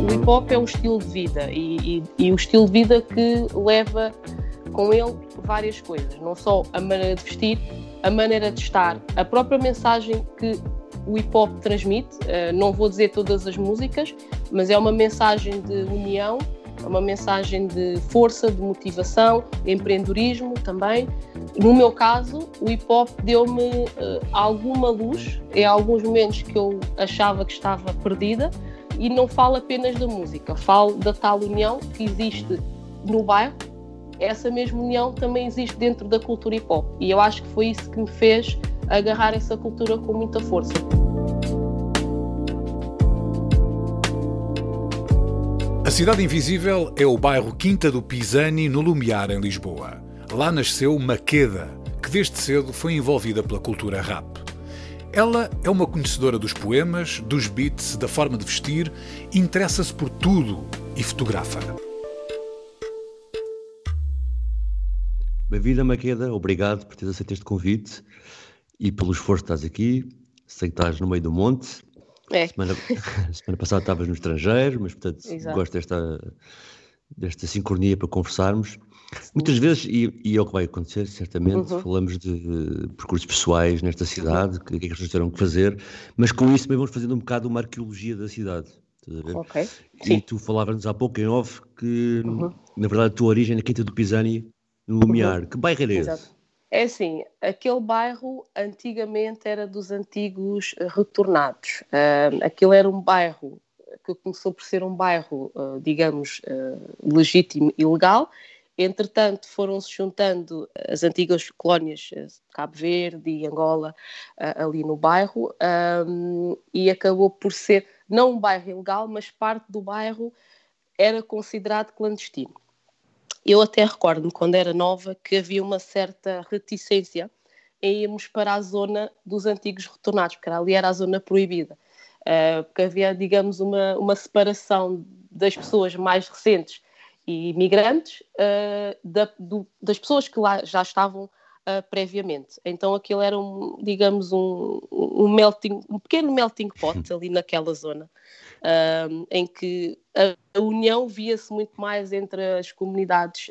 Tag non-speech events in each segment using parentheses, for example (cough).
O hip hop é um estilo de vida e, e, e o estilo de vida que leva com ele várias coisas, não só a maneira de vestir, a maneira de estar, a própria mensagem que o hip hop transmite. Uh, não vou dizer todas as músicas, mas é uma mensagem de união, é uma mensagem de força, de motivação, de empreendedorismo também. No meu caso, o hip hop deu-me uh, alguma luz em alguns momentos que eu achava que estava perdida e não falo apenas da música, falo da tal união que existe no bairro. Essa mesma união também existe dentro da cultura hip hop e eu acho que foi isso que me fez agarrar essa cultura com muita força. A Cidade Invisível é o bairro Quinta do Pisani, no Lumiar, em Lisboa. Lá nasceu Maqueda, que desde cedo foi envolvida pela cultura rap. Ela é uma conhecedora dos poemas, dos beats, da forma de vestir, interessa-se por tudo e fotografa. Bem-vinda, Maqueda. Obrigado por teres aceito este convite e pelo esforço que estás aqui. Sei que estás no meio do monte. É. Semana, (laughs) semana passada estavas no estrangeiro, mas portanto Exato. gosto desta, desta sincronia para conversarmos. Muitas vezes, e, e é o que vai acontecer, certamente, Uhum. falamos de percursos pessoais nesta cidade, o que é que as pessoas terão que fazer, mas com isso também vamos fazendo um bocado uma arqueologia da cidade. Ok. E Sim. tu falavas-nos há pouco em off que, Uhum. na verdade, a tua origem é na Quinta do Pisani, no Lumiar. Que bairro era esse? Exato. É assim, aquele bairro antigamente era dos antigos eh, retornados. Ah, aquilo era um bairro que começou por ser um bairro, ah, digamos, ah, legítimo e legal. Entretanto, foram-se juntando as antigas colónias eh, Cabo Verde e Angola ah, ali no bairro e acabou por ser não um bairro ilegal, mas parte do bairro era considerado clandestino. Eu até recordo-me, quando era nova, que havia uma certa reticência em irmos para a zona dos antigos retornados, porque ali era a zona proibida. Porque havia, digamos, uma, uma separação das pessoas mais recentes e migrantes uh, da- do- das pessoas que lá já estavam uh, previamente. Então aquilo era, um, digamos, um, um melting, um pequeno melting pot (laughs) ali naquela zona um, em que a, a união via-se muito mais entre as comunidades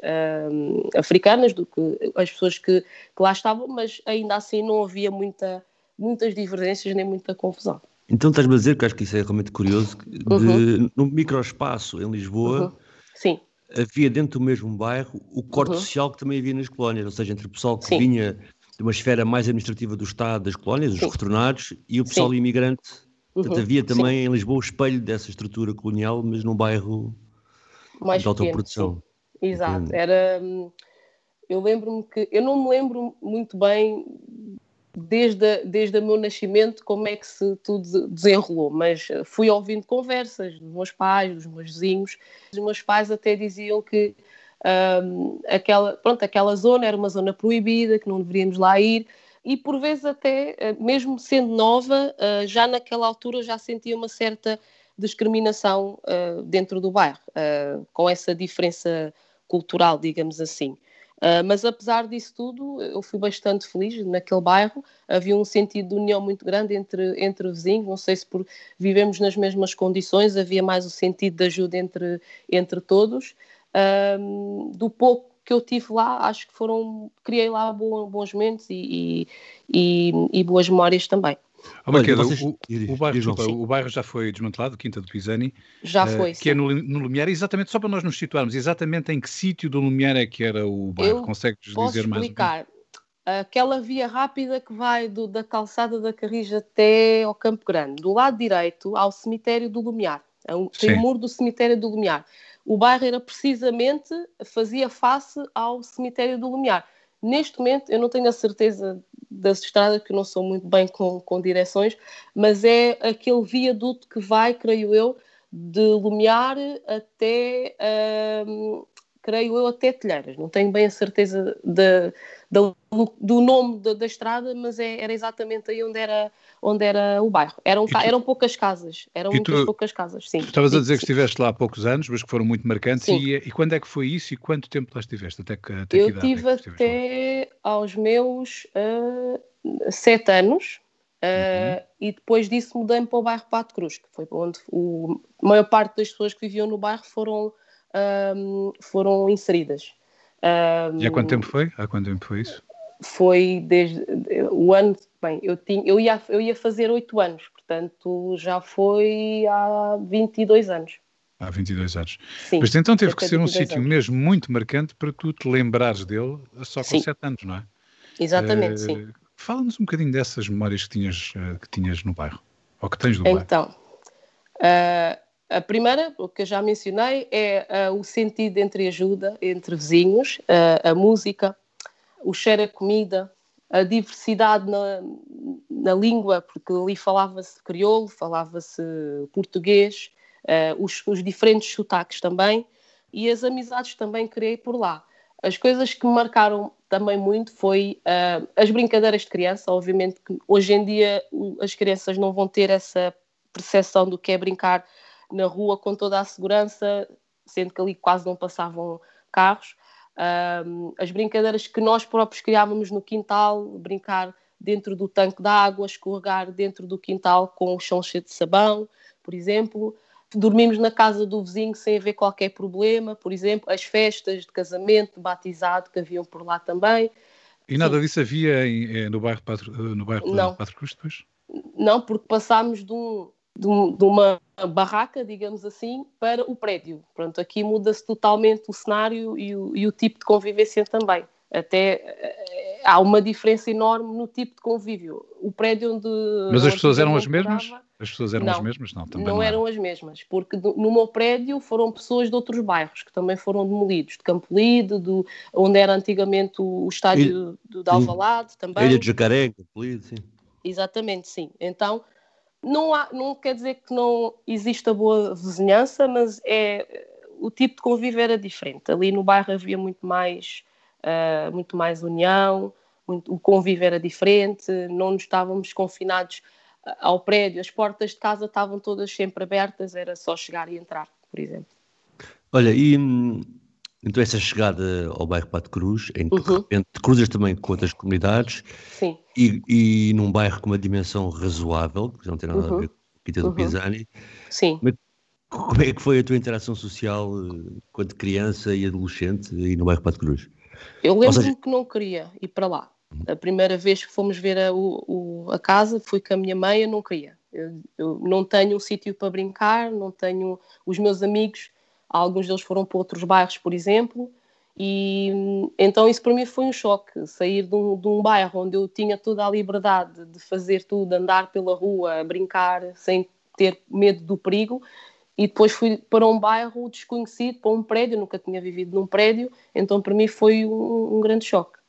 um, africanas do que as pessoas que, que lá estavam, mas ainda assim não havia muita, muitas divergências nem muita confusão. Então estás-me a dizer, que acho que isso é realmente curioso, de, Uhum. num microespaço em Lisboa Uhum. Sim, havia dentro do mesmo bairro o corte Uhum. social que também havia nas colónias, ou seja, entre o pessoal que Sim. vinha de uma esfera mais administrativa do Estado, das colónias, os Sim. retornados, e o pessoal Sim. imigrante. Portanto, Uhum. havia Sim. também em Lisboa o espelho dessa estrutura colonial, mas num bairro mais de pequeno, autoprodução. sim. Exato, era. hum, Eu lembro-me que. Eu não me lembro muito bem desde, a- desde o meu nascimento como é que se tudo desenrolou, mas fui ouvindo conversas dos meus pais, dos meus vizinhos. Os meus pais até diziam que hum, aquela, pronto, aquela zona era uma zona proibida, que não deveríamos lá ir. E por vezes até, eh, mesmo sendo nova, eh, já naquela altura já sentia uma certa discriminação eh, dentro do bairro, com essa diferença cultural, digamos assim. Uh, mas apesar disso tudo, eu fui bastante feliz naquele bairro. Havia um sentido de união muito grande entre, entre vizinhos. Não sei se por vivemos nas mesmas condições, havia mais o sentido de ajuda entre, entre todos. Do pouco que eu tive lá, acho que foram. Criei lá bo- bons momentos e, e, e- e boas memórias também. Oh, Maqueda, vocês- o, o bairro, desculpa, o bairro já foi desmantelado, Quinta do Pisani, Já eh, foi. que sim. é no, no Lumiar, exatamente, só para nós nos situarmos, exatamente em que sítio do Lumiar é que era o bairro? Consegues Posso dizer mais? menos? explicar. Aquela via rápida que vai do- da calçada da Carris até ao Campo Grande. Do lado direito, ao cemitério do Lumiar. É um- Tem o muro do cemitério do Lumiar. O bairro era precisamente, fazia face ao cemitério do Lumiar. Neste momento, eu não tenho a certeza das estradas, que eu não sou muito bem com, com direções, mas é aquele viaduto que vai, creio eu, de Lumiar até, uh, creio eu, até Telheiras. Não tenho bem a certeza de, de, do nome da, da estrada, mas é, era exatamente aí onde era, onde era o bairro. Eram, tu, eram poucas casas, eram muitas poucas casas, sim. Tu estavas a dizer que estiveste lá há poucos anos, mas que foram muito marcantes. E, e, quando é que foi isso e quanto tempo lá estiveste? Até que, até eu estive é até lá? aos meus uh, sete anos. Uh, uhum. E depois disso mudei-me para o bairro Pato Cruz, que foi onde o, a maior parte das pessoas que viviam no bairro foram, um, foram inseridas. Um, e há quanto tempo foi? Há quanto tempo foi isso? Foi desde o ano. Bem, eu, tinha, eu, ia, eu ia fazer oito anos, portanto já foi há 22 anos. Há 22 anos. Sim, Mas então teve que ser um sítio mesmo muito marcante para tu te lembrares dele só com 7 anos, não é? Exatamente, uh, sim. Fala-nos um bocadinho dessas memórias que tinhas, uh, que tinhas no bairro, ou que tens do bairro. Então, uh, a primeira, o que eu já mencionei, é o sentido entre ajuda, entre vizinhos, a música, o cheiro a comida, a diversidade na, na língua, porque ali falava-se crioulo, falava-se português, uh, os, os, diferentes sotaques também, e as amizades também criei por lá. As coisas que me marcaram também muito foi uh, as brincadeiras de criança. Obviamente que hoje em dia as crianças não vão ter essa percepção do que é brincar na rua com toda a segurança, sendo que ali quase não passavam carros. Uh, as brincadeiras que nós próprios criávamos no quintal, brincar dentro do tanque de água, escorregar dentro do quintal com o chão cheio de sabão, por exemplo dormimos na casa do vizinho sem haver qualquer problema, por exemplo, as festas de casamento, de batizado que haviam por lá também. E nada Sim. disso havia em, eh, no bairro, eh, no bairro Não. Patro Cruz depois? Não, porque passámos de, um, de, um, de, uma barraca, digamos assim, para o prédio. Pronto, aqui muda-se totalmente o cenário e o, e o tipo de convivência também. Até eh, há uma diferença enorme no tipo de convívio. O prédio onde. Mas as pessoas eram as mesmas? As pessoas eram não, as mesmas? Não, também não, não eram as mesmas, porque no meu prédio foram pessoas de outros bairros que também foram demolidos, de Campolide, do, onde era antigamente o, estádio do, de Alvalade também. Ilha de Jacaré, Campolide, sim. Exatamente, sim. Então, não, há, não quer dizer que não exista boa vizinhança, mas é, o tipo de convívio era diferente. Ali no bairro havia muito mais, uh, muito mais união, muito, o convívio era diferente, não nos estávamos confinados ao prédio, as portas de casa estavam todas sempre abertas, era só chegar e entrar, por exemplo. Olha, e então essa chegada ao bairro Pato Cruz, em que uhum. de repente cruzas também com outras comunidades Sim. E, e num bairro com uma dimensão razoável, que não tem nada uhum. a ver com a Quinta do uhum. Pisani. Sim. Mas como é que foi a tua interação social eh, quando criança e adolescente aí no bairro Pato Cruz? Eu lembro-me seja... que não queria ir para lá. A primeira vez que fomos ver a, o, a casa foi com a minha mãe, eu não queria. Eu, eu não tenho um sítio para brincar, não tenho. Os meus amigos, alguns deles foram para outros bairros, por exemplo, e então isso para mim foi um choque. Sair de um, de um bairro onde eu tinha toda a liberdade de fazer tudo, andar pela rua, brincar, sem ter medo do perigo, e depois fui para um bairro desconhecido, para um prédio, nunca tinha vivido num prédio, então para mim foi um, um grande choque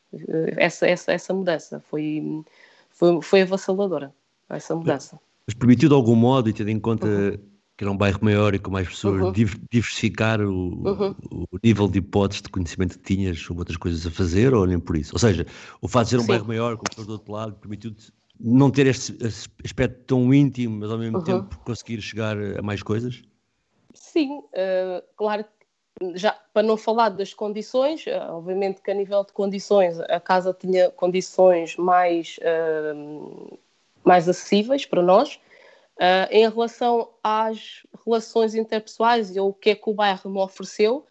essa, essa, essa mudança foi, foi, foi avassaladora, essa mudança. Mas permitiu de algum modo, e tendo em conta uhum. Que era um bairro maior e com mais pessoas, uhum. diversificar o, uhum. o, nível de hipóteses de conhecimento que tinhas sobre outras coisas a fazer, ou nem por isso? Ou seja, o fato de ser um Sim. bairro maior, com pessoas do outro lado, permitiu-te não ter este, aspecto tão íntimo, mas ao mesmo uhum. tempo conseguir chegar a mais coisas? Sim, uh, claro que já para não falar das condições, eh, obviamente que a nível de condições a casa tinha condições mais, uh, mais acessíveis para nós. Uh, em relação às relações interpessoais e o que é que o bairro me ofereceu,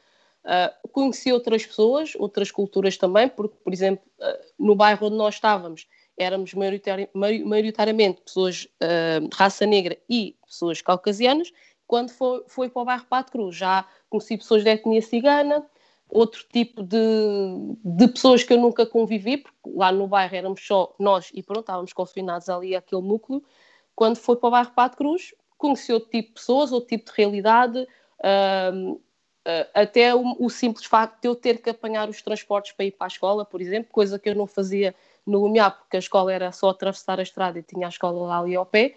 uh, conheci outras pessoas, outras culturas também, porque, por exemplo, no bairro onde nós estávamos, éramos maioritari maioritariamente pessoas de raça negra e pessoas caucasianas, quando foi, foi para o bairro Pato Cruz. Já conheci pessoas de etnia cigana, outro tipo de, de pessoas que eu nunca convivi, porque lá no bairro éramos só nós e pronto, estávamos confinados ali àquele núcleo. Quando foi para o bairro Pato Cruz, conheci outro tipo de pessoas, outro tipo de realidade, uh, até o, o, simples facto de eu ter que apanhar os transportes para ir para a escola, por exemplo, coisa que eu não fazia no Lumiar, porque a escola era só atravessar a estrada e tinha a escola lá ali ao pé.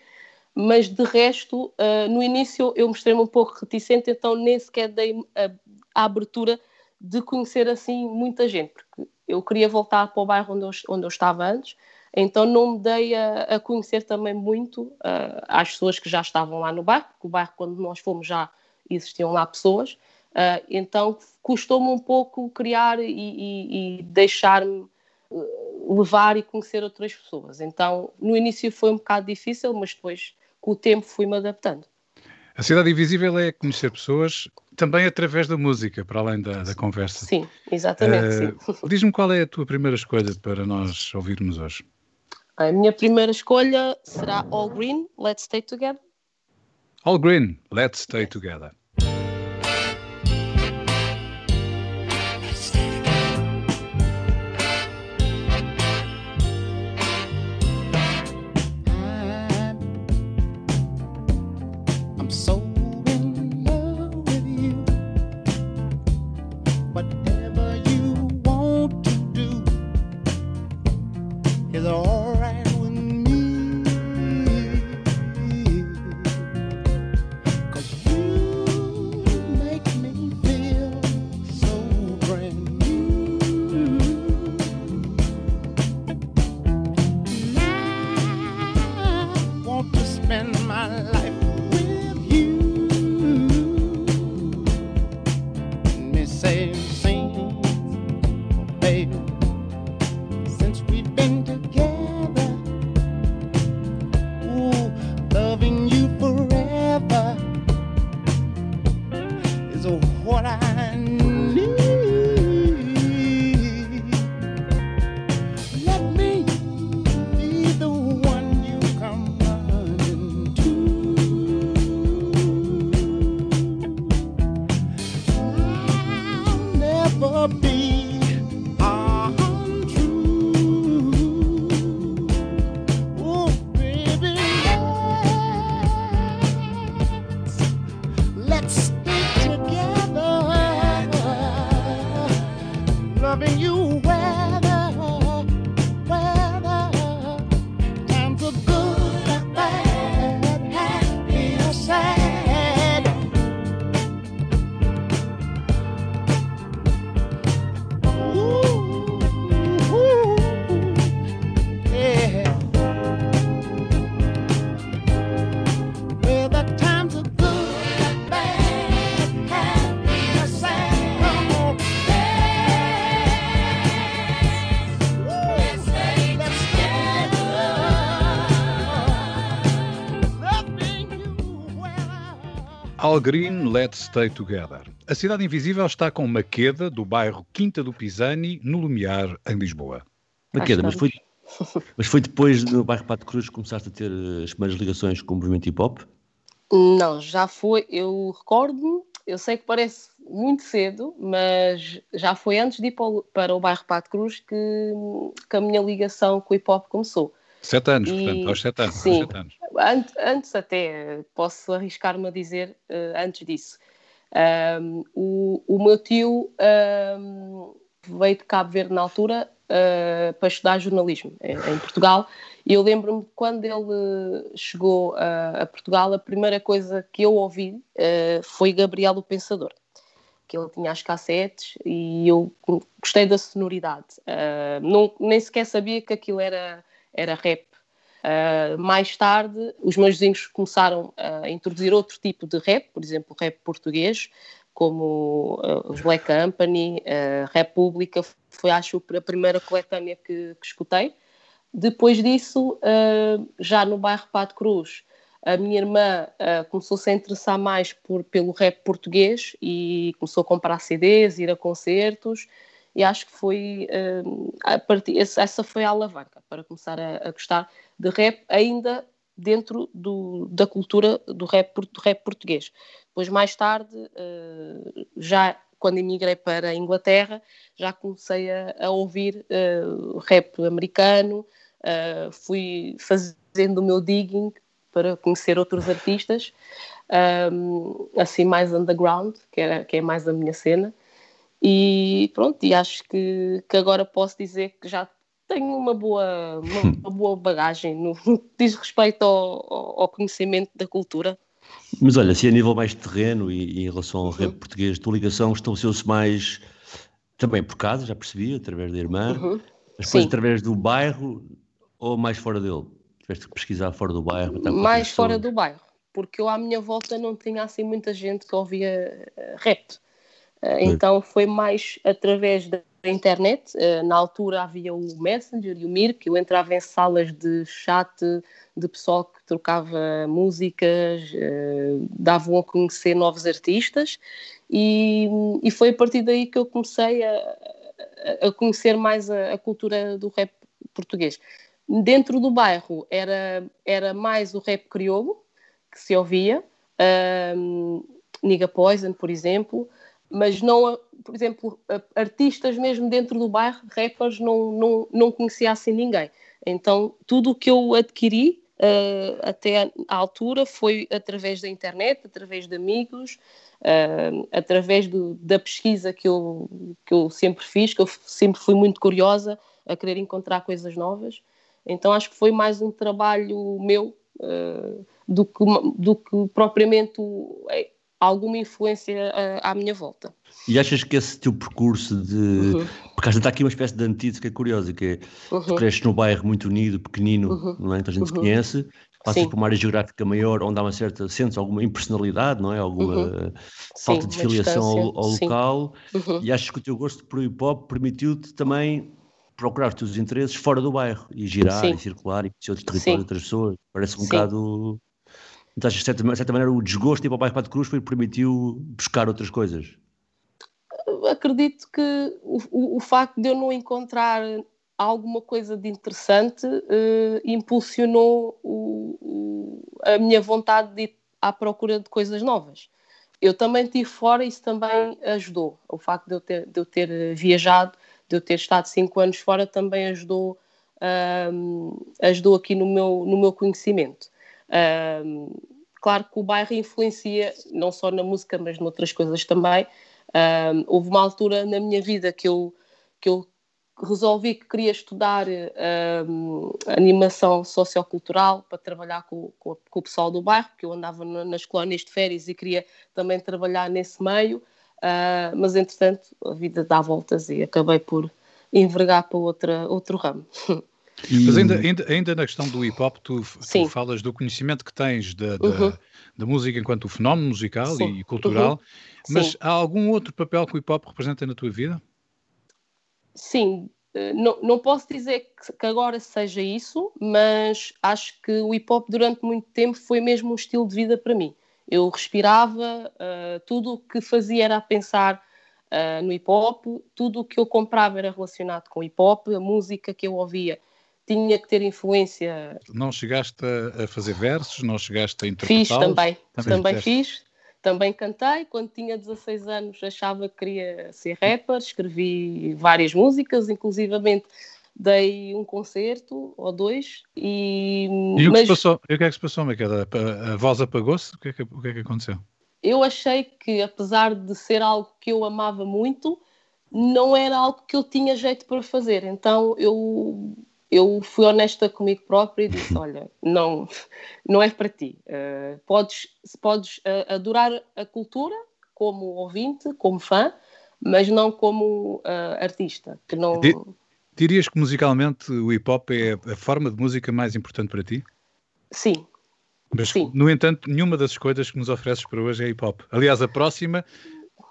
mas de resto, uh, no início eu mostrei-me um pouco reticente, então nem sequer dei a, a, abertura de conhecer assim muita gente, porque eu queria voltar para o bairro onde eu, onde eu estava antes, então não me dei a, a conhecer também muito uh, às pessoas que já estavam lá no bairro, porque o bairro, quando nós fomos, já existiam lá pessoas, uh, então custou-me um pouco criar e, e, e deixar-me levar e conhecer outras pessoas. Então, no início foi um bocado difícil, mas depois, com o tempo, fui-me adaptando. A Cidade Invisível é conhecer pessoas também através da música, para além da, da conversa. Sim, exatamente. Uh, Diz-me qual é a tua primeira escolha para nós ouvirmos hoje. A minha primeira escolha será All Green, Let's Stay Together. All Green, Let's Stay Together. All Green, Let's Stay Together. A Cidade Invisível está com Maqueda, do bairro Quinta do Pisani, no Lumiar, em Lisboa. Maqueda, mas foi, mas foi depois do bairro Pato Cruz que começaste a ter eh, as primeiras ligações com o movimento hip hop? Não, já foi. Eu recordo-me, eu sei que parece muito cedo, mas já foi antes de ir para o, bairro Pato Cruz que, que a minha ligação com o hip hop começou. Sete anos, e, portanto, aos sete anos. Sim, sete anos. Antes, antes, até, posso arriscar-me a dizer uh, antes disso. Um, o, o, meu tio um, veio de Cabo Verde na altura uh, para estudar jornalismo em, em Portugal e eu lembro-me quando ele chegou a, a, Portugal, a primeira coisa que eu ouvi uh, foi Gabriel o Pensador que ele tinha as cassetes e eu gostei da sonoridade. Uh, não, nem sequer sabia que aquilo era era rap. Uh, mais tarde, os meus vizinhos começaram a introduzir outro tipo de rap, por exemplo, rap português, como uh, os Black Company, uh, República, foi acho a primeira coletânea que, que escutei. Depois disso, já no bairro Pato Cruz, a minha irmã começou-se a interessar mais por, pelo rap português e começou a comprar CDs, ir a concertos e acho que foi a partir, essa foi a alavanca para começar a, a gostar de rap ainda dentro do, da cultura do rap, do rap português. Depois, mais tarde, uh, já quando emigrei para a Inglaterra, já comecei a, a ouvir uh, rap americano, uh, fui fazendo o meu digging para conhecer outros artistas, um, assim mais underground, que, era, que é mais a minha cena. E pronto, e acho que, que agora posso dizer que já tenho uma boa, uma, uma boa bagagem no (laughs) que diz respeito ao, ao, conhecimento da cultura. Mas olha, se a nível mais terreno e, e em relação ao uhum. rap português, tua ligação estabeleceu-se mais também por casa, já percebi, através da irmã, uhum. mas depois Sim. através do bairro ou mais fora dele? Tiveste que pesquisar fora do bairro? Mais fora do bairro, porque eu à minha volta não tinha assim muita gente que ouvia uh, rap. Uh, então foi mais através da internet. Uh, na altura havia o Messenger e o Mir, que eu entrava em salas de chat de pessoal que trocava músicas, davam a conhecer novos artistas e, e foi a partir daí que eu comecei a, a conhecer mais a, a, cultura do rap português. Dentro do bairro era, era mais o rap crioulo que se ouvia, um, Niga Poison, por exemplo, mas não, por exemplo, artistas mesmo dentro do bairro, rappers, não, não, não conhecia assim ninguém. Então, tudo o que eu adquiri uh, até à altura foi através da internet, através de amigos, uh, através do, da pesquisa que eu, que eu sempre fiz, que eu sempre fui muito curiosa a querer encontrar coisas novas. Então acho que foi mais um trabalho meu uh, do, que, do que propriamente é, alguma influência à, à minha volta. E achas que esse teu percurso de. Uhum. Porque está aqui uma espécie de antítese que é curiosa, que é uhum. tu cresces num bairro muito unido, pequenino, uhum. não é? Então a gente se uhum. conhece, passas por uma área geográfica maior onde há uma certa, sentes alguma impersonalidade, não é? Alguma uhum. falta Sim, de filiação ao, ao local uhum. e achas que o teu gosto por hip hop permitiu-te também procurar os teus interesses fora do bairro e girar Sim. e circular e conhecer outros territórios, outras pessoas. Parece um Sim. bocado. Então, de certa, de certa maneira, o desgosto de ir para o bairro Pato Cruz foi permitiu buscar outras coisas. Acredito que o, o, facto de eu não encontrar alguma coisa de interessante uh, impulsionou o, a minha vontade de ir à procura de coisas novas. Eu também estive fora e isso também ajudou. O facto de eu ter, de eu ter eh, viajado, de eu ter estado cinco anos fora, também ajudou, ajudou aqui no meu, no meu conhecimento. Claro que o bairro influencia não só na música, mas noutras coisas também. Houve uma altura na minha vida que eu, que eu resolvi que queria estudar um, animação sociocultural para trabalhar com, com, com, o pessoal do bairro, porque eu andava nas colónias de férias e queria também trabalhar nesse meio, uh, mas entretanto a vida dá voltas e acabei por envergar para outra, outro ramo. (laughs) Mas ainda, ainda, ainda na questão do hip hop, tu, tu falas do conhecimento que tens da, da, uhum. da música enquanto fenómeno musical Sim. e cultural, uhum. mas Sim. há algum outro papel que o hip hop representa na tua vida? sim, eh, não, não posso dizer que, agora seja isso, mas acho que o hip hop durante muito tempo foi mesmo um estilo de vida para mim. Eu respirava, uh, tudo o que fazia era pensar uh, no hip hop, tudo o que eu comprava era relacionado com hip hop, a música que eu ouvia tinha que ter influência. Não chegaste a fazer versos, não chegaste a interpretar? Fiz também, também, também fiz. Também cantei, quando tinha 16 anos achava que queria ser rapper, escrevi várias músicas, inclusivamente dei um concerto ou dois e... E o que, Mas... se passou? O que é que se passou, Maqueda? A voz apagou-se? O, é o que é que aconteceu? Eu achei que, apesar de ser algo que eu amava muito, não era algo que eu tinha jeito para fazer. Então eu eu fui honesta comigo própria e disse: Olha, não, não é para ti. Uh, podes podes uh, adorar a cultura como ouvinte, como fã, mas não como uh, artista. Que não... Dirias que musicalmente o hip hop é a forma de música mais importante para ti? Sim. Mas, Sim. no entanto, nenhuma das coisas que nos ofereces para hoje é hip hop. Aliás, a próxima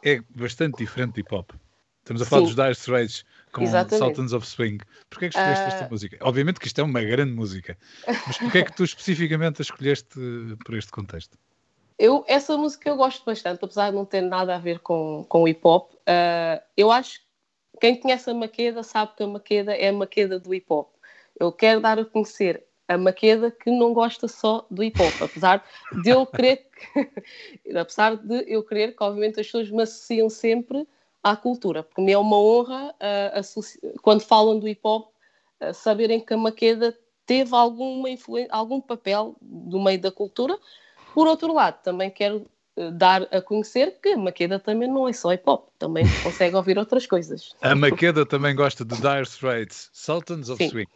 é bastante diferente de hip hop. Estamos a falar Sim. dos Dire Straits com Exatamente. Sultans of Swing. Porquê é que escolheste uh... esta ah. música? Obviamente que isto é uma grande música, mas porquê é que tu especificamente a escolheste por este contexto? Eu, essa música eu gosto bastante, apesar de não ter nada a ver com, com hip hop. Uh, eu acho que quem conhece a Maqueda sabe que a Maqueda é a Maqueda do hip hop. Eu quero dar a conhecer a Maqueda que não gosta só do hip hop, apesar de eu querer que, (laughs) apesar de eu querer que obviamente as pessoas me associam sempre à cultura. Porque me é uma honra, uh, quando falam do hip hop, uh, saberem que a Maqueda teve alguma algum papel do meio da cultura. Por outro lado, também quero eh, dar a conhecer que a Maqueda também não é só hip hop, também (laughs) consegue ouvir outras coisas. A Maqueda também gosta de Dire Straits, Sultans of Sim. Swing.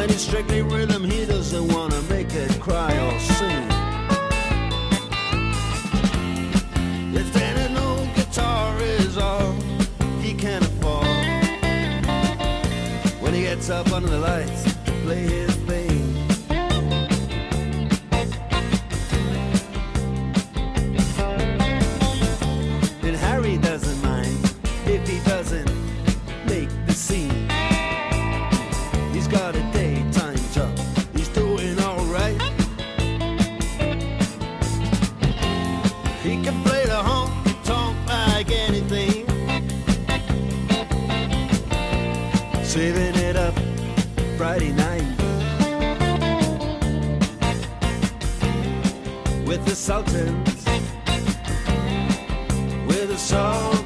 And it's strictly rhythm, he doesn't wanna make it cry or sing. Guitar is all he can afford, when he gets up under the lights to play his with a song.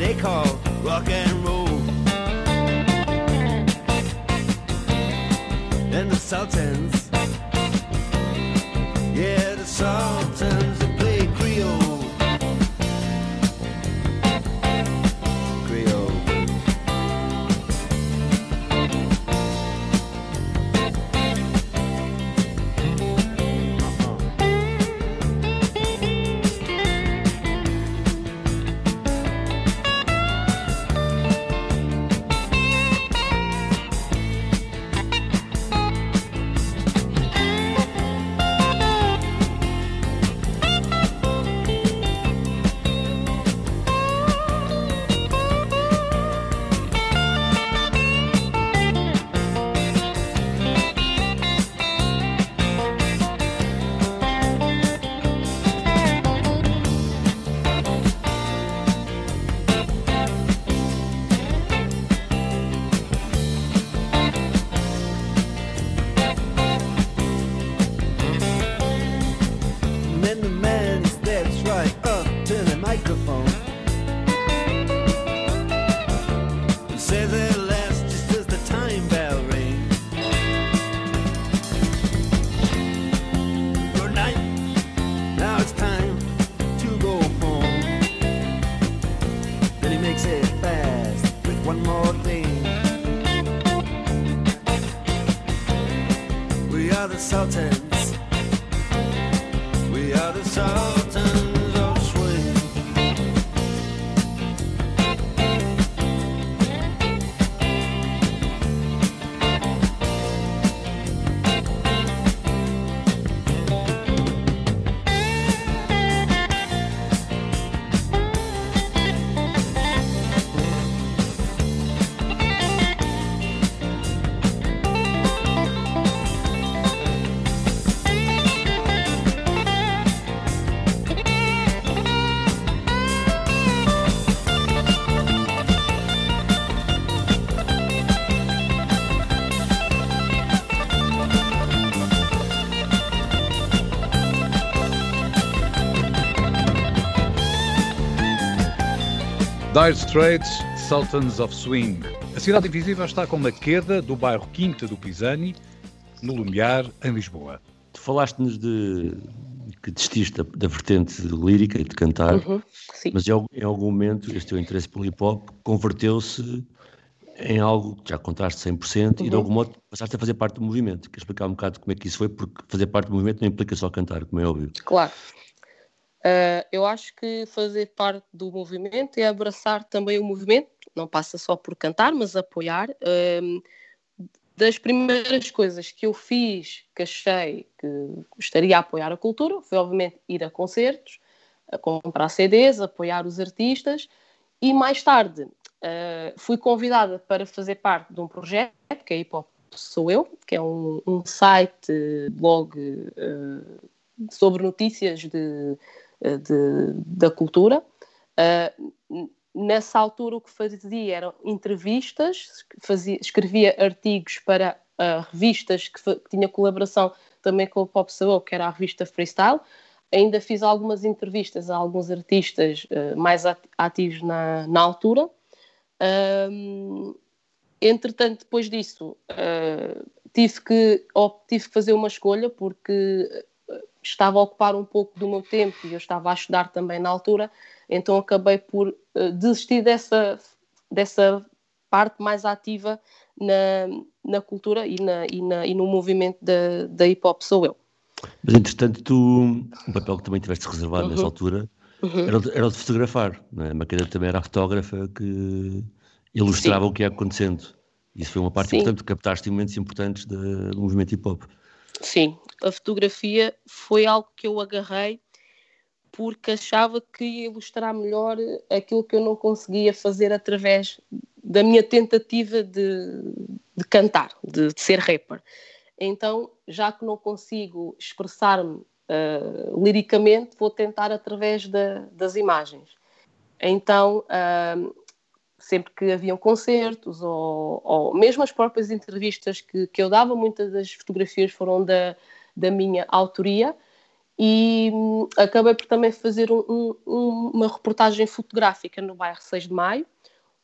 they call rock and roll. And the Sultans insulted. A Cidade Invisível está com uma queda do bairro Quinta do Pisani, no Lumiar, em Lisboa. Tu falaste-nos de que desististe da, da, vertente lírica e de cantar, uhum, mas em, em, algum momento este teu interesse pelo hip-hop converteu-se em algo que já contaste 100% uhum. e de algum modo passaste a fazer parte do movimento. Queres explicar um bocado como é que isso foi? Porque fazer parte do movimento não implica só cantar, como é óbvio. Claro. Uh, eu acho que fazer parte do movimento é abraçar também o movimento, não passa só por cantar, mas apoiar. Uh, das primeiras coisas que eu fiz, que achei que gostaria de apoiar a cultura, foi obviamente ir a concertos, a comprar CDs, apoiar os artistas e mais tarde uh, fui convidada para fazer parte de um projeto que é Hip Hop Sou Eu, que é um, um site, blog sobre notícias de de, da cultura. Uh, nessa altura o que fazia eram entrevistas, fazia, escrevia artigos para uh, revistas que, que, tinha colaboração também com o Pop Soul, que era a revista Freestyle. Ainda fiz algumas entrevistas a alguns artistas uh, mais ativos na, na altura. entretanto, depois disso, tive, que, tive que fazer uma escolha, porque estava a ocupar um pouco do meu tempo e eu estava a estudar também na altura, então acabei por uh, desistir dessa, dessa parte mais ativa na, na cultura e, na, e, na, e no movimento da, da hip hop sou eu. Mas entretanto, tu, um papel que também tiveste reservado uhum. nessa altura uhum. era, o, era o de fotografar, não é? a Maqueda também era a fotógrafa que ilustrava Sim. o que ia acontecendo. Isso foi uma parte Sim. importante, captaste momentos importantes do movimento hip hop. Sim, a fotografia foi algo que eu agarrei porque achava que ia ilustrar melhor aquilo que eu não conseguia fazer através da minha tentativa de, de cantar, de, de, ser rapper. Então, já que não consigo expressar-me uh, liricamente, vou tentar através da, das imagens. Então, uh, sempre que haviam concertos ou, ou, mesmo as próprias entrevistas que, que eu dava, muitas das fotografias foram da, da minha autoria e hum, acabei por também fazer um, um, uma reportagem fotográfica no bairro 6 de Maio,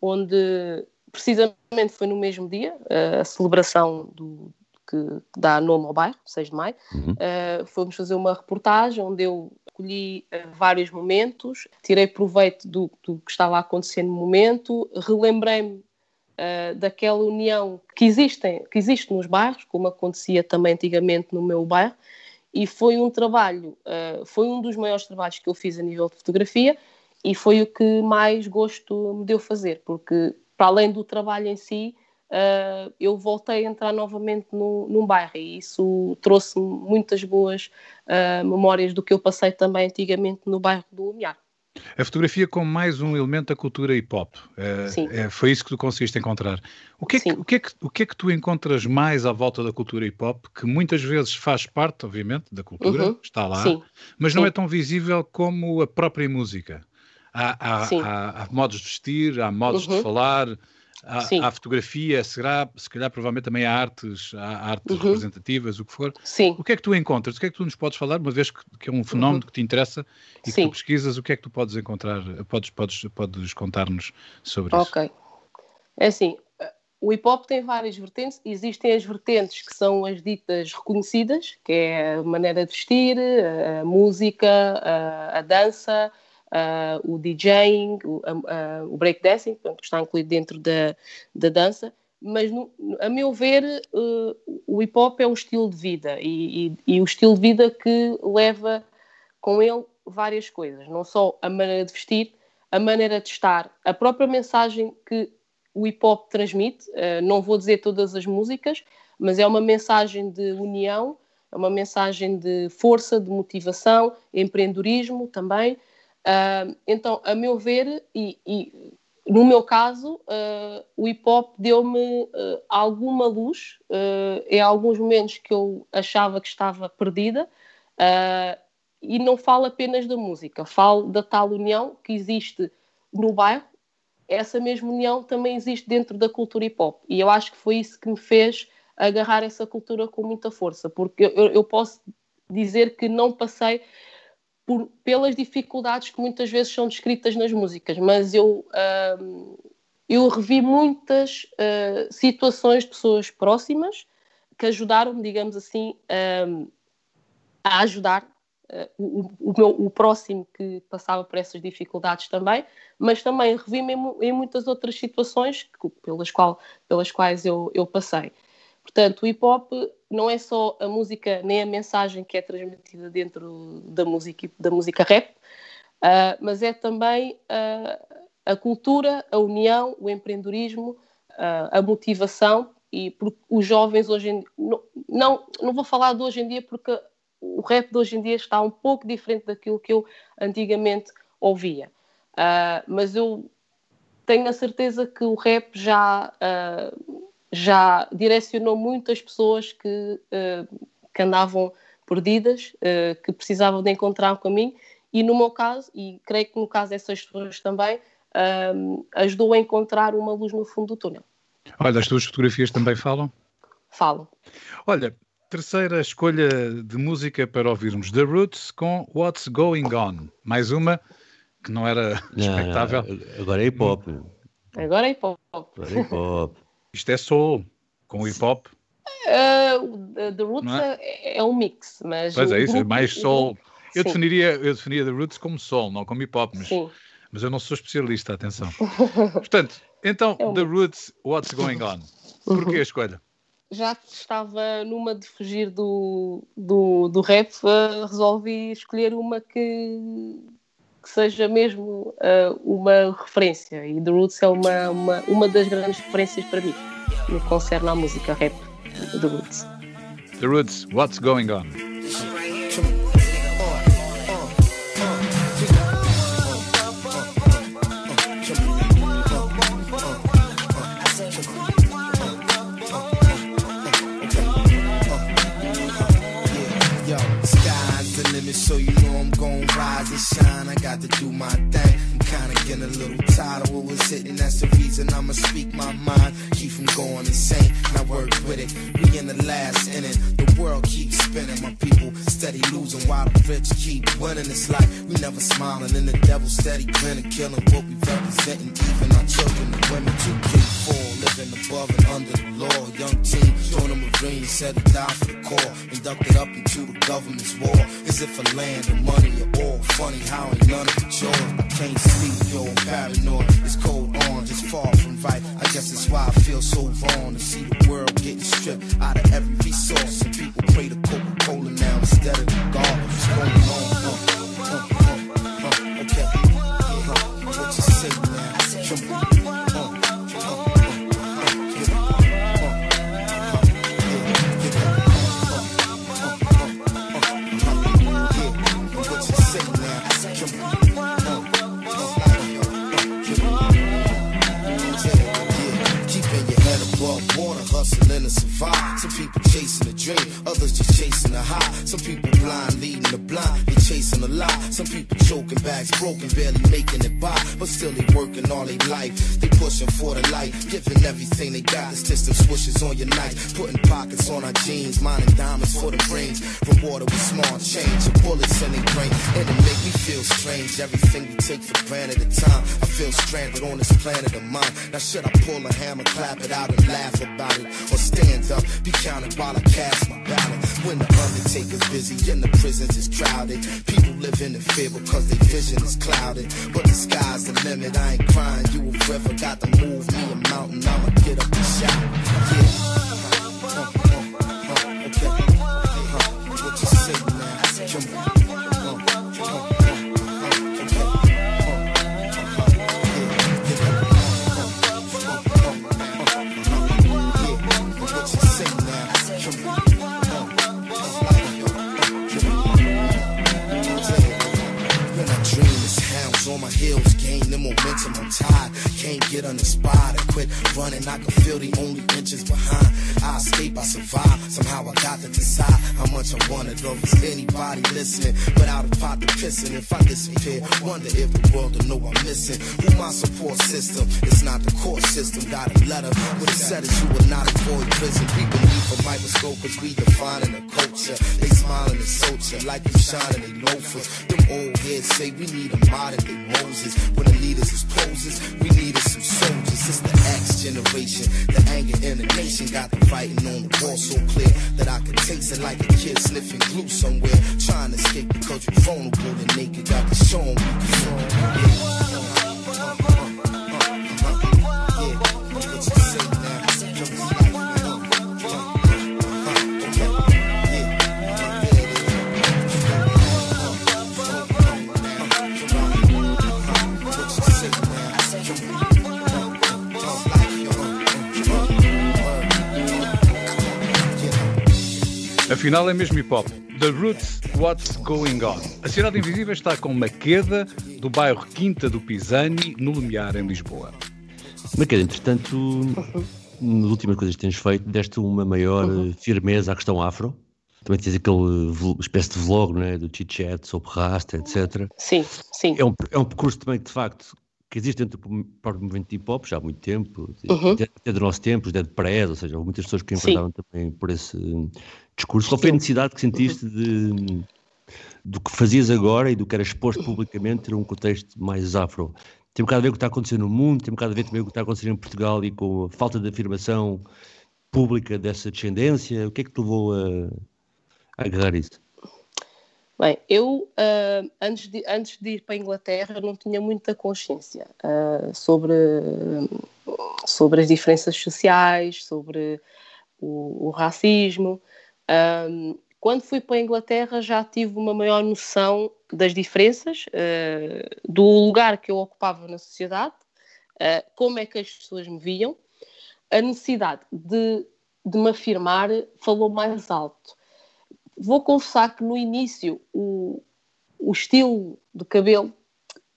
onde precisamente foi no mesmo dia a celebração do, que, dá nome ao bairro, 6 de Maio. Uhum. Uh, fomos fazer uma reportagem onde eu colhi uh, vários momentos, tirei proveito do, do, que estava a acontecer no momento, relembrei-me uh, daquela união que, existem, que existe nos bairros, como acontecia também antigamente no meu bairro, e foi um trabalho, uh, foi um dos maiores trabalhos que eu fiz a nível de fotografia e foi o que mais gosto me deu fazer, porque para além do trabalho em si, uh, eu voltei a entrar novamente no, num bairro e isso trouxe-me muitas boas memórias do que eu passei também antigamente no bairro do Lumiar. A fotografia como mais um elemento da cultura hip hop. É, é, foi isso que tu conseguiste encontrar. O que, é que, o, que é que, o que é que tu encontras mais à volta da cultura hip hop, que muitas vezes faz parte, obviamente, da cultura, uhum. está lá, Sim. mas não Sim. é tão visível como a própria música? Há, há, há, há modos de vestir, há modos uhum. de falar, Há, há, fotografia, será, se calhar provavelmente também há artes, há artes uhum. representativas, o que for. Sim. O que é que tu encontras? O que é que tu nos podes falar, uma vez que, que é um fenómeno uhum. que te interessa e Sim. que tu pesquisas, o que é que tu podes encontrar, podes, podes, podes contar-nos sobre isso? Ok. É assim, o hip hop tem várias vertentes, existem as vertentes que são as ditas reconhecidas, que é a maneira de vestir, a música, a, a dança, uh, o DJing, o, uh, o breakdancing, que está incluído dentro da, da dança, mas no, a meu ver uh, o hip hop é um estilo de vida e, e, e, o estilo de vida que leva com ele várias coisas, não só a maneira de vestir, a maneira de estar, a própria mensagem que o hip hop transmite, uh, não vou dizer todas as músicas, mas é uma mensagem de união, é uma mensagem de força, de motivação, empreendedorismo também, Então, a meu ver, e, e no meu caso, uh, o hip hop deu-me uh, alguma luz em alguns momentos que eu achava que estava perdida. e não falo apenas da música, falo da tal união que existe no bairro. Essa mesma união também existe dentro da cultura hip hop. E eu acho que foi isso que me fez agarrar essa cultura com muita força, porque eu, eu posso dizer que não passei por, pelas dificuldades que muitas vezes são descritas nas músicas, mas eu, uh, eu revi muitas uh, situações de pessoas próximas que ajudaram-me, digamos assim, uh, a ajudar o, o, meu, o próximo que passava por essas dificuldades também, mas também revi-me em, em, muitas outras situações que, pelas, qual, pelas quais eu, eu passei. Portanto, o hip hop não é só a música nem a mensagem que é transmitida dentro da música, da música rap, uh, mas é também uh, a cultura, a união, o empreendedorismo, uh, a motivação e os jovens hoje em não, não, não vou falar de hoje em dia porque o rap de hoje em dia está um pouco diferente daquilo que eu antigamente ouvia. mas eu tenho a certeza que o rap já já direcionou muitas pessoas que, uh, que andavam perdidas, uh, que precisavam de encontrar um caminho, e no meu caso, e creio que no caso dessas pessoas também, uh, ajudou a encontrar uma luz no fundo do túnel. Olha, as tuas fotografias também falam? Falam. Olha, terceira escolha de música para ouvirmos The Roots com What's Going On. Mais uma que não era expectável. Não, agora é hip hop. Agora é hip hop. Agora é hip hop. Isto é soul, com hip hop. Uh, the Roots é? é? é? um mix, mas. Pois é, isso, é mais (laughs) soul. Eu definiria, eu definiria The Roots como soul, não como hip hop, mas, mas eu não sou especialista, atenção. (laughs) Portanto, então, é um... The Roots, What's Going On? Porquê a escolha? Já que estava numa de fugir do, do, do rap, uh, resolvi escolher uma que, que seja mesmo uh, uma referência. E The Roots é uma, uma, uma das grandes referências para mim no que concerne à música rap The Roots. The Roots, What's Going On? Shine. I got to do my thing. I'm kinda getting a little tired of what was hitting. That's the reason I'ma speak my mind. Keep from going insane. And I work with it. We in the last inning. The world keeps spinning. My people steady losing while the rich keep winning. It's like we never smiling and the devil steady grinning, killing what we representing. Even our children and women too keep full, living above and under the law. Young team the said he died for the core. Inducted up into the government's war. Is it for land and money or all? Funny how ain't none of it yours. I can't sleep, yo, I'm paranoid. It's cold on, just far from right. I guess that's why I feel so wrong to see the world getting stripped out of every resource. And people pray to Coca-Cola now instead of the God. What's going on? Okay. What you say now? chasing the high. Some people blind leading choking bags broken, barely making it by. But still they working all their life. They pushing for the light, giving everything they got. The system swishes on your night, putting pockets on our jeans, mining diamonds for the brains. Rewarded with small change, and bullets in their brain. And it make me feel strange. Everything we take for granted at time. I feel stranded on this planet of mine. Now should I pull a hammer, clap it out, and laugh about it? Or stand up, be counted while I cast my ballot? When the undertaker's busy and the prisons is crowded, people live in the fear because their vision is clouded. But the sky's the limit, I ain't crying. You a river, got to move me a mountain. I'ma get running, I can feel the only inches behind. I escape, I survive, somehow I got to decide how much I it, or is anybody listening? Without a pot to pissing, if I disappear, wonder if the world will know I'm missing. Who my support system? It's not the court system, got a letter, but it said that you will not avoid prison. We beneath a microscope, cause we defining the culture. They smiling and soldier like you shining they loafers. Them old heads say we need a modern day Moses. When the leaders is poses, we need soldiers. It's the X generation. The anger in the nation got the fighting on the wall so clear that I can taste it like a kid sniffing glue somewhere. Trying to escape because you're vulnerable and naked. Got to show. Yeah. Afinal é mesmo hip hop. The Roots, What's Going On. A Cidade Invisível está com Maqueda, do bairro Quinta do Pisani, no Lumiar, em Lisboa. Maqueda, entretanto, nas últimas coisas que tens feito, deste uma maior uhum. firmeza à questão afro. Também tens aquele espécie de vlog né, do chit-chat sobre rasta, etc. Sim, sim. É um, é um percurso também que, de facto, que existe dentro do próprio movimento de hip hop já há muito tempo, uhum. até do nosso tempo, até de pré ou seja, houve muitas pessoas que enfrentaram também por esse discurso. Qual foi a necessidade que sentiste de, do que fazias agora e do que era exposto publicamente ter um contexto mais afro? Tem um bocado a ver com o que está acontecendo no mundo, tem um bocado a ver também com o que está acontecendo em Portugal e com a falta de afirmação pública dessa descendência. O que é que te levou a, a agarrar isso? Bem, eu uh, antes, de, antes de ir para a Inglaterra não tinha muita consciência uh, sobre, sobre as diferenças sociais, sobre o, o racismo. Um, quando fui para a Inglaterra já tive uma maior noção das diferenças, uh, do lugar que eu ocupava na sociedade, uh, como é que as pessoas me viam, a necessidade de, de me afirmar falou mais alto. Vou confessar que no início o, o estilo de cabelo,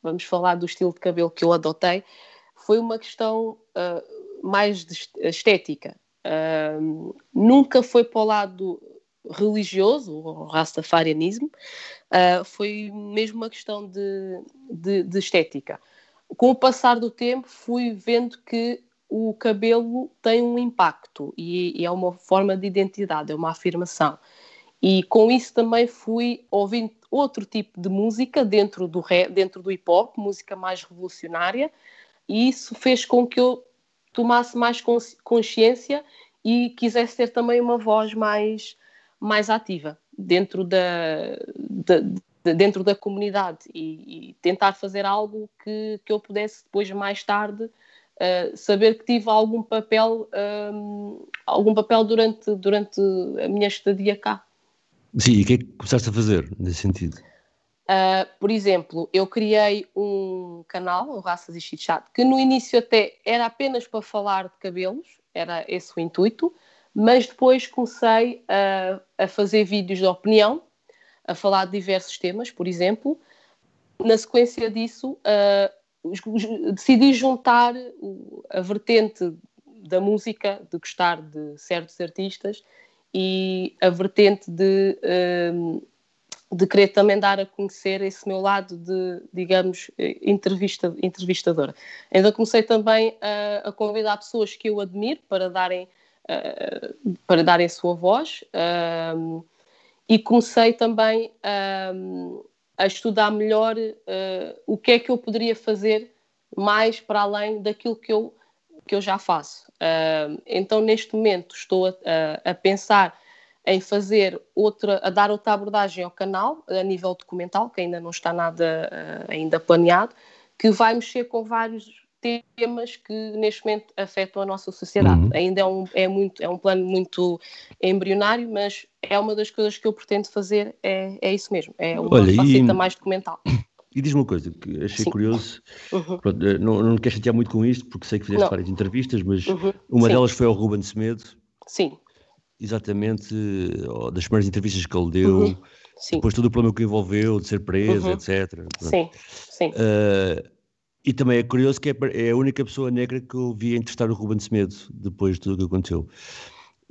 vamos falar do estilo de cabelo que eu adotei, foi uma questão uh, mais estética. Nunca foi para o lado religioso, o rastafarianismo, uh, foi mesmo uma questão de, de, de, estética. Com o passar do tempo, fui vendo que o cabelo tem um impacto e, e é uma forma de identidade, é uma afirmação. E com isso também fui ouvindo outro tipo de música dentro do, dentro do hip hop, música mais revolucionária, e isso fez com que eu tomasse mais consciência e quisesse ter também uma voz mais, mais ativa dentro da, da, de, dentro da comunidade e, e, tentar fazer algo que, que eu pudesse depois, mais tarde, uh, saber que tive algum papel, um, algum papel durante, durante a minha estadia cá. Sim, e o que é que começaste a fazer nesse sentido? Uh, por exemplo, eu criei um canal, o Raças e Chit Chat, que no início até era apenas para falar de cabelos, era esse o intuito, mas depois comecei a, a fazer vídeos de opinião, a falar de diversos temas, por exemplo. Na sequência disso, uh, decidi juntar a vertente da música, de gostar de certos artistas, e a vertente de uh, de querer também dar a conhecer esse meu lado de, digamos, entrevista, entrevistadora. Então comecei também a, a convidar pessoas que eu admiro para darem, uh, para darem a sua voz uh, e comecei também uh, a estudar melhor o que é que eu poderia fazer mais para além daquilo que eu, que eu já faço. então neste momento estou a, a pensar em fazer outra, a dar outra abordagem ao canal, a nível documental, que ainda não está nada uh, ainda planeado, que vai mexer com vários temas que neste momento afetam a nossa sociedade. Uhum. Ainda é um, é, muito, é um plano muito embrionário, mas é uma das coisas que eu pretendo fazer, é, é isso mesmo, é uma Olha, faceta e... mais documental. (clears throat) E diz-me uma coisa que achei Sim. curioso, uhum. Pronto, eh, não, não quero chatear muito com isto, porque sei que fizeste não. várias entrevistas, mas uhum. uma Sim. delas foi ao Ruben Semedo. Sim exatamente das primeiras entrevistas que ele deu, uhum. depois todo o problema que envolveu, de ser preso, uhum. etc. Sim, sim. Uh, e também é curioso que é, é a única pessoa negra que eu vi entrevistar o Ruben Semedo depois de tudo o que aconteceu.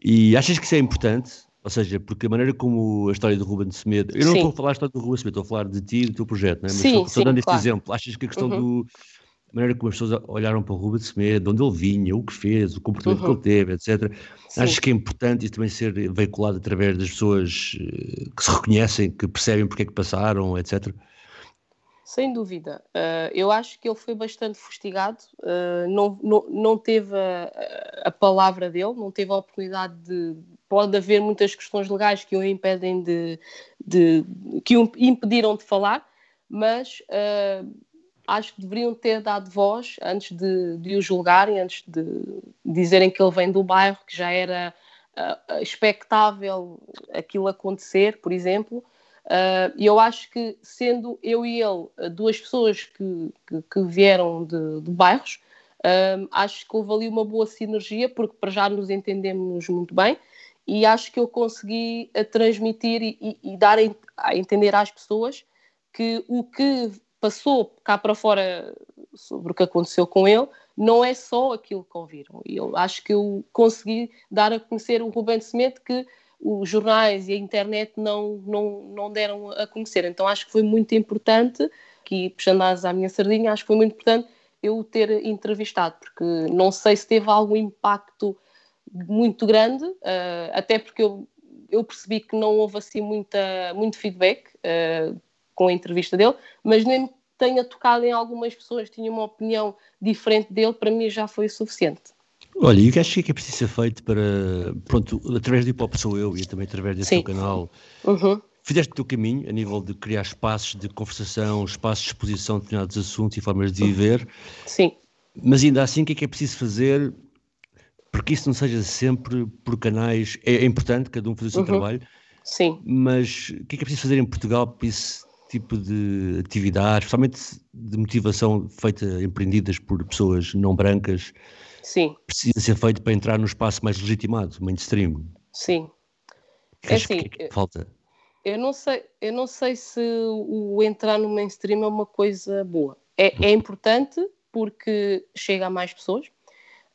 E achas que isso é importante? Ou seja, porque a maneira como a história do Ruben Semedo. Eu não sim. estou a falar a história do Ruben Semedo, estou a falar de ti e do teu projeto, não é? Mas sim, estou, sim, dando claro. este exemplo. Achas que a questão uhum. do. A maneira como as pessoas olharam para o Ruben Semedo, de onde ele vinha, o que fez, o comportamento uhum. que ele teve, etc. Sim. Acho que é importante isso também ser veiculado através das pessoas eh, que se reconhecem, que percebem porque é que passaram, etc. Sem dúvida. Uh, eu acho que ele foi bastante fustigado, uh, não, não, não teve a, a, palavra dele, não teve a oportunidade de. Pode haver muitas questões legais que o impedem de. de que o impediram de falar, mas uh, acho que deveriam ter dado voz antes de, de o julgarem, antes de dizerem que ele vem do bairro, que já era expectável aquilo acontecer, por exemplo. Uh, e eu acho que, sendo eu e ele ah, duas pessoas que, que, que vieram de, de bairros, uh, acho que houve ali uma boa sinergia, porque para já nos entendemos muito bem, e acho que eu consegui transmitir e, e, e dar a entender às pessoas que o que passou cá para fora sobre o que aconteceu com ele não é só aquilo que ouviram. Eu acho que eu consegui dar a conhecer o Rubén Semedo que os jornais e a internet não, não, não deram a conhecer. Então acho que foi muito importante, aqui puxando à minha sardinha, acho que foi muito importante eu ter entrevistado, porque não sei se teve algum impacto muito grande, uh, até porque eu, eu percebi que não houve assim muita, muito feedback uh, com a entrevista dele, mas nem tenha tocado em algumas pessoas, tinha uma opinião diferente dele, para mim já foi suficiente. Olha, e o que acho que é preciso ser feito para, pronto, através do Hip Hop Sou Eu e também através desse Sim. teu canal, uhum. fizeste o teu caminho a nível de criar espaços de conversação, espaços de exposição de determinados assuntos e formas de viver. Sim. Mas ainda assim, o que é que é preciso fazer porque isso não seja sempre por canais. É, é importante cada um fazer o seu uhum. trabalho. Sim. Mas o que é que é preciso fazer em Portugal para esse tipo de atividades, especialmente de motivação feita, empreendidas por pessoas não brancas? Sim. precisa ser feito para entrar no espaço mais legitimado, mainstream. Sim. É assim, que é que falta? Eu não sei, eu não sei se o entrar no mainstream é uma coisa boa. É, é importante porque chega a mais pessoas,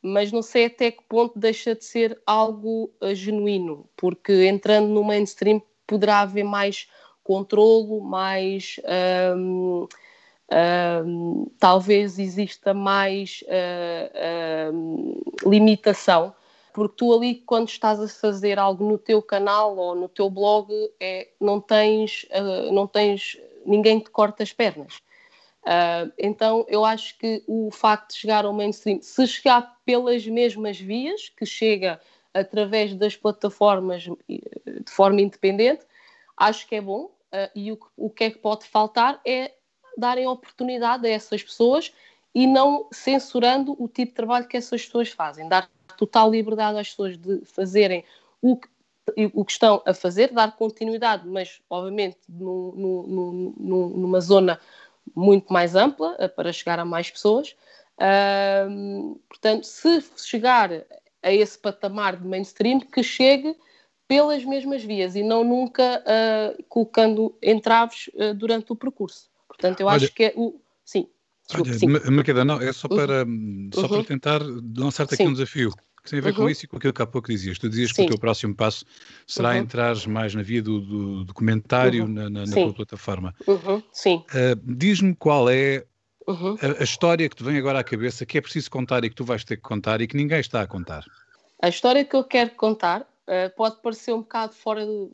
mas não sei até que ponto deixa de ser algo uh, genuíno, porque entrando no mainstream poderá haver mais controlo, mais um, Uh, talvez exista mais uh, uh, limitação, porque tu ali, quando estás a fazer algo no teu canal ou no teu blog, é, não, tens, ah, não tens ninguém te corta as pernas. então, eu acho que o facto de chegar ao mainstream, se chegar pelas mesmas vias, que chega através das plataformas de forma independente, acho que é bom. e o, o que é que pode faltar é darem oportunidade a essas pessoas e não censurando o tipo de trabalho que essas pessoas fazem, dar total liberdade às pessoas de fazerem o que, o que estão a fazer, dar continuidade, mas obviamente no, no, no, numa zona muito mais ampla eh, para chegar a mais pessoas. Uh, portanto, se chegar a esse patamar de mainstream, que chegue pelas mesmas vias e não nunca uh, colocando entraves uh, durante o percurso. Portanto, eu Olha, acho que é o. Sim. Olha, sim. Não, é só uhum. para, uhum. só para tentar lançar-te aqui um desafio que tem a ver uhum. com isso e com aquilo que há pouco dizias. Tu dizias Sim. que o teu próximo passo será uhum. entrar mais na via do, do documentário uhum. na, na, na tua plataforma. Uhum. Sim. Uh, Diz-me qual é uhum. a, a, história que te vem agora à cabeça que é preciso contar e que tu vais ter que contar e que ninguém está a contar. A história que eu quero contar uh, pode parecer um bocado fora do,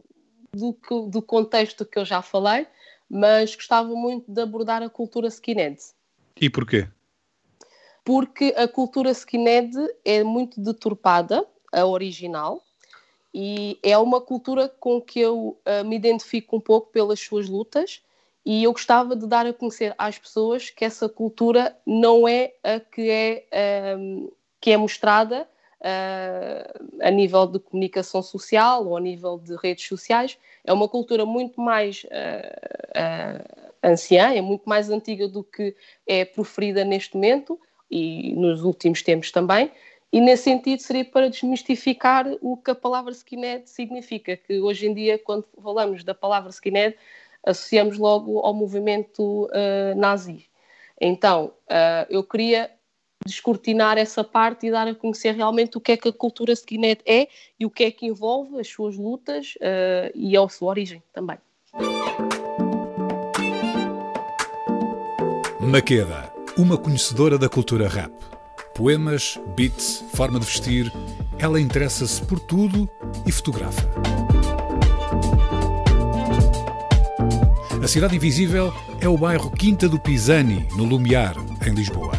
do, do contexto que eu já falei, mas gostava muito de abordar a cultura skinhead. E porquê? Porque a cultura skinhead é muito deturpada, a original, e é uma cultura com que eu uh, me identifico um pouco pelas suas lutas e eu gostava de dar a conhecer às pessoas que essa cultura não é a que é, um, que é mostrada uh, a nível de comunicação social ou a nível de redes sociais. É uma cultura muito mais uh, anciã, é muito mais antiga do que é proferida neste momento e nos últimos tempos também. e nesse sentido seria para desmistificar o que a palavra skinhead significa, que hoje em dia, quando falamos da palavra skinhead, associamos logo ao movimento uh, nazi. Então, uh, eu queria descortinar essa parte e dar a conhecer realmente o que é que a cultura skinhead é e o que é que envolve as suas lutas uh, e a sua origem também. Maqueda, uma conhecedora da cultura rap. Poemas, beats, forma de vestir, ela interessa-se por tudo e fotografa. A Cidade Invisível é o bairro Quinta do Pisani, no Lumiar, em Lisboa.